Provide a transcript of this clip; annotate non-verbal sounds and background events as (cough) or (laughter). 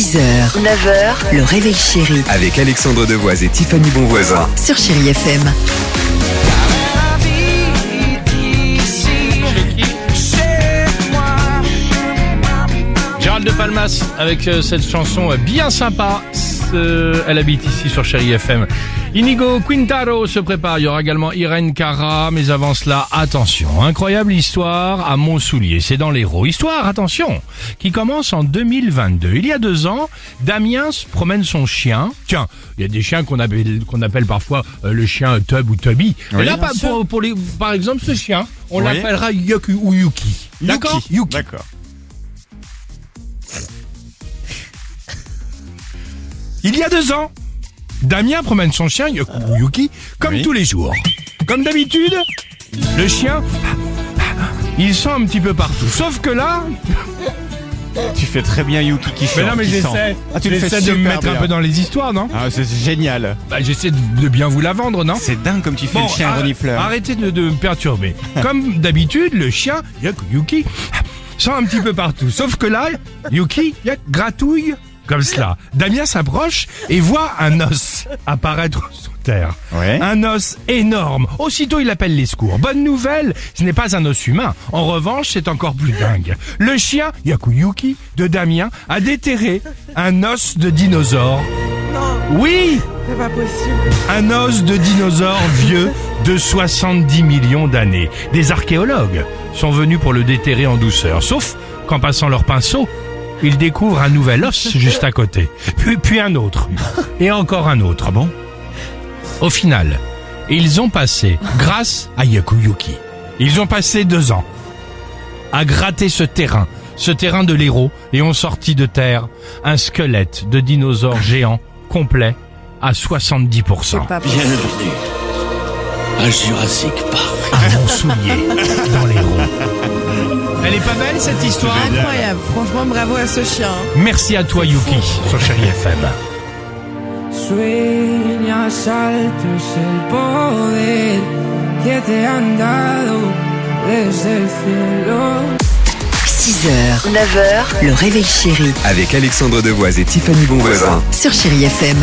6h, 9h, le réveil chéri Avec Alexandre Devoise et Tiffany Bonvoisin. sur Chérie FM. Gérald de Palmas avec euh, cette chanson euh, bien sympa. Ce- Elle habite ici sur Chéri FM. Inigo Quintaro se prépare. Il y aura également Irène Cara. Mais avant cela, attention. Incroyable histoire à Montsoulier. C'est dans l'Hérault. Histoire, attention, qui commence en 2022. Il y a deux ans, Damien se promène son chien. Tiens, il y a des chiens qu'on appelle, qu'on appelle parfois euh, le chien Tub ou Tubby. Là, par, pour, pour les, par exemple, ce chien, on Oui. l'appellera Yoku ou Yuki. D'accord? Yuki. D'accord. Il y a deux ans, Damien promène son chien Yuki comme Oui. tous les jours. Comme d'habitude, le chien, il sent un petit peu partout. Sauf que là, Tu fais très bien Yuki qui chante. mais non mais j'essaie. Ah, tu j'essaie de me mettre un peu dans les histoires, non Ah, c'est génial. bah, J'essaie de, de bien vous la vendre, non C'est dingue comme tu fais le chien renifleur. arrêtez de, de me perturber. (laughs) Comme d'habitude, le chien, Yuki, sent un petit peu partout. Sauf que là, Yuki, gratouille comme cela. Damien s'approche et voit un os apparaître sous terre. Ouais. Un os énorme. Aussitôt, il appelle les secours. Bonne nouvelle, ce n'est pas un os humain. En revanche, c'est encore plus dingue. Le chien, Yakuyuki, de Damien, a déterré un os de dinosaure. Oui C'est pas possible. un os de dinosaure vieux de 70 millions d'années. Des archéologues sont venus pour le déterrer en douceur. Sauf qu'en passant leur pinceau, ils découvrent un nouvel os juste à côté. Puis, puis un autre. Et encore un autre. Ah bon? Au final, ils ont passé, grâce à Yakuyuki, ils ont passé deux ans à gratter ce terrain, ce terrain de l'héros, et ont sorti de terre un squelette de dinosaure géant complet à 70%. C'est pas possible. Bienvenue à Jurassic Park. à Montsoulier, dans l'Hérault. Elle est pas belle cette histoire Incroyable. Franchement, bravo à ce chien. Merci à toi Yuki sur Chéri FM. Sueñas alto es el poder que te han dado desde el cielo. 6h, 9h, le réveil chéri Avec Alexandre Devoise et Tiffany Bonvoisin. sur Chérie FM.